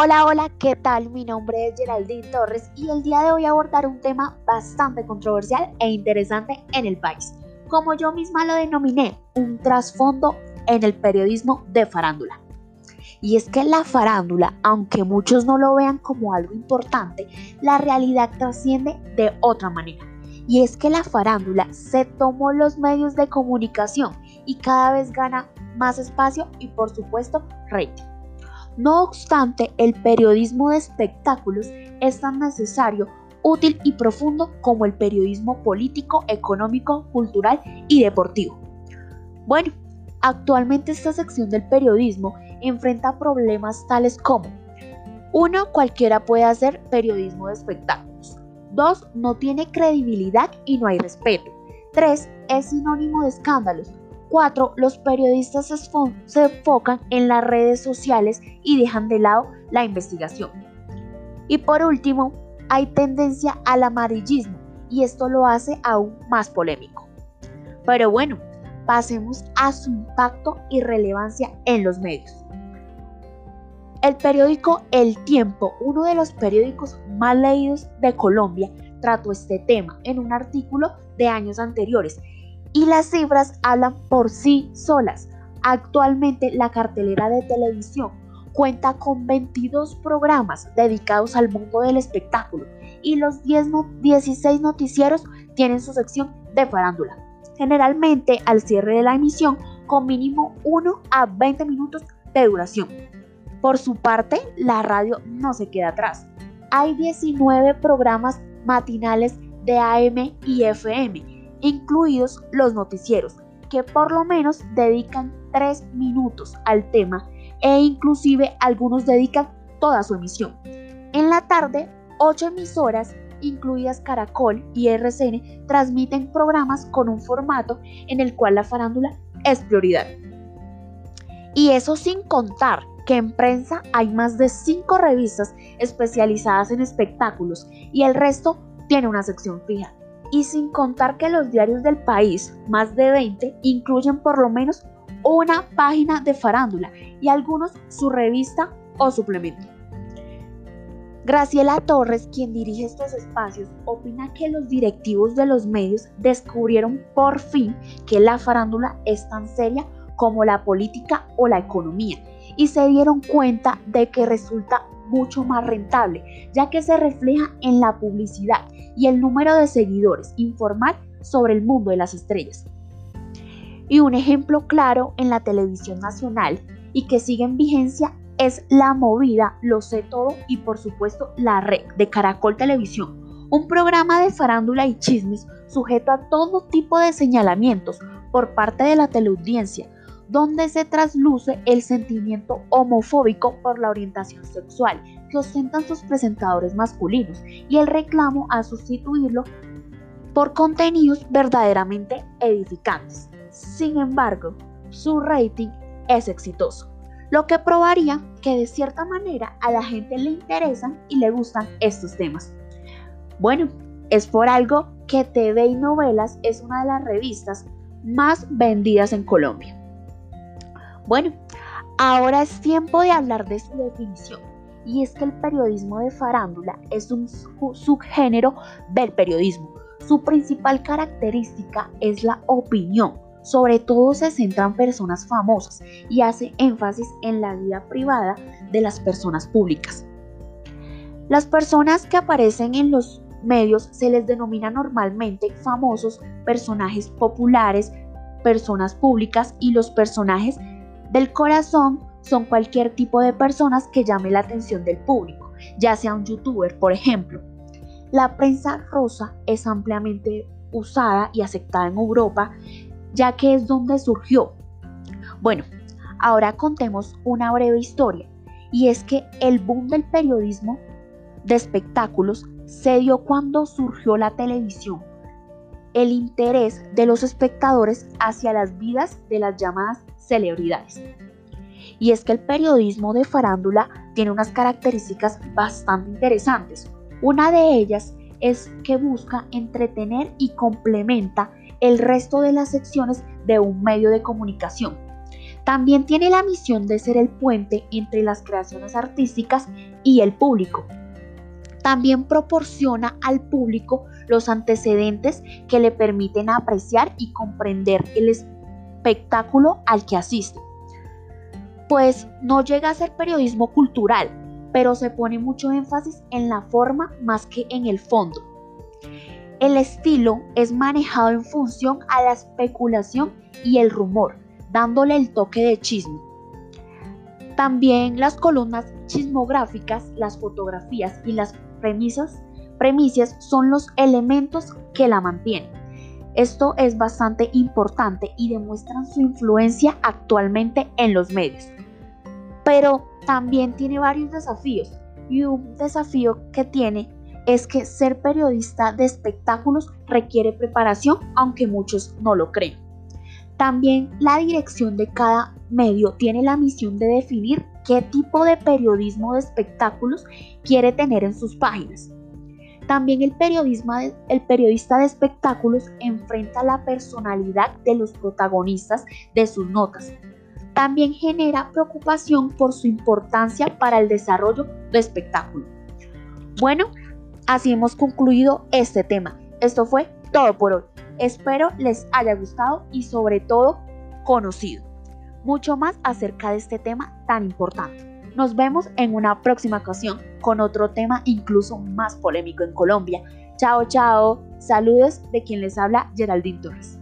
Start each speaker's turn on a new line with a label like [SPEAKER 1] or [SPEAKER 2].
[SPEAKER 1] Hola, hola, ¿qué tal? Mi nombre es Geraldine Torres y el día de hoy abordar un tema bastante controversial e interesante en el país. Como yo misma lo denominé, un trasfondo en el periodismo de farándula. Y es que la farándula, aunque muchos no lo vean como algo importante, la realidad trasciende de otra manera. Y es que la farándula se tomó los medios de comunicación y cada vez gana más espacio y por supuesto rating. No obstante, el periodismo de espectáculos es tan necesario, útil y profundo como el periodismo político, económico, cultural y deportivo. Bueno, actualmente esta sección del periodismo enfrenta problemas tales como 1. Cualquiera puede hacer periodismo de espectáculos. 2. No tiene credibilidad y no hay respeto. 3. Es sinónimo de escándalos. 4. Los periodistas se enfocan en las redes sociales y dejan de lado la investigación. Y por último, hay tendencia al amarillismo y esto lo hace aún más polémico. Pero bueno, pasemos a su impacto y relevancia en los medios. El periódico El Tiempo, uno de los periódicos más leídos de Colombia, trató este tema en un artículo de años anteriores y las cifras hablan por sí solas. Actualmente la cartelera de televisión cuenta con 22 programas dedicados al mundo del espectáculo y los 10 16 noticieros tienen su sección de farándula. Generalmente al cierre de la emisión con mínimo 1 a 20 minutos de duración. Por su parte, la radio no se queda atrás. Hay 19 programas matinales de AM y FM incluidos los noticieros, que por lo menos dedican 3 minutos al tema e inclusive algunos dedican toda su emisión. En la tarde, 8 emisoras, incluidas Caracol y RCN, transmiten programas con un formato en el cual la farándula es prioridad. Y eso sin contar que en prensa hay más de 5 revistas especializadas en espectáculos y el resto tiene una sección fija y sin contar que los diarios del país, más de 20, incluyen por lo menos una página de farándula y algunos su revista o suplemento. Graciela Torres, quien dirige estos espacios, opina que los directivos de los medios descubrieron por fin que la farándula es tan seria como la política o la economía y se dieron cuenta de que resulta mucho más rentable, ya que se refleja en la publicidad y el número de seguidores, informar sobre el mundo de las estrellas. Y un ejemplo claro en la televisión nacional y que sigue en vigencia es La Movida, Lo Sé Todo y por supuesto La Red de Caracol Televisión, un programa de farándula y chismes sujeto a todo tipo de señalamientos por parte de la teleaudiencia, donde se trasluce el sentimiento homofóbico por la orientación sexual que ostentan sus presentadores masculinos y el reclamo a sustituirlo por contenidos verdaderamente edificantes. Sin embargo, su rating es exitoso, lo que probaría que de cierta manera a la gente le interesan y le gustan estos temas. Bueno, es por algo que TV y Novelas es una de las revistas más vendidas en Colombia. Bueno, ahora es tiempo de hablar de su definición. Y es que el periodismo de farándula es un subgénero del periodismo. Su principal característica es la opinión. Sobre todo se centra en personas famosas y hace énfasis en la vida privada de las personas públicas. Las personas que aparecen en los medios se les denomina normalmente famosos, personajes populares, personas públicas y los personajes del corazón son cualquier tipo de personas que llame la atención del público, ya sea un youtuber, por ejemplo. La prensa rosa es ampliamente usada y aceptada en Europa, ya que es donde surgió. Bueno, ahora contemos una breve historia, y es que el boom del periodismo de espectáculos se dio cuando surgió la televisión, el interés de los espectadores hacia las vidas de las llamadas celebridades. Y es que el periodismo de farándula tiene unas características bastante interesantes. Una de ellas es que busca entretener y complementa el resto de las secciones de un medio de comunicación. También tiene la misión de ser el puente entre las creaciones artísticas y el público. También proporciona al público los antecedentes que le permiten apreciar y comprender el espectáculo al que asiste. Pues no llega a ser periodismo cultural, pero se pone mucho énfasis en la forma más que en el fondo. El estilo es manejado en función a la especulación y el rumor, dándole el toque de chisme. También las columnas chismográficas, las fotografías y las premisas, premisas son los elementos que la mantienen. Esto es bastante importante y demuestran su influencia actualmente en los medios. Pero también tiene varios desafíos y un desafío que tiene es que ser periodista de espectáculos requiere preparación, aunque muchos no lo creen. También la dirección de cada medio tiene la misión de definir qué tipo de periodismo de espectáculos quiere tener en sus páginas. También el, el periodista de espectáculos enfrenta la personalidad de los protagonistas de sus notas, también genera preocupación por su importancia para el desarrollo de espectáculo. Bueno, así hemos concluido este tema. Esto fue todo por hoy. Espero les haya gustado y sobre todo conocido mucho más acerca de este tema tan importante. Nos vemos en una próxima ocasión con otro tema incluso más polémico en Colombia. Chao, chao. Saludos de quien les habla Geraldine Torres.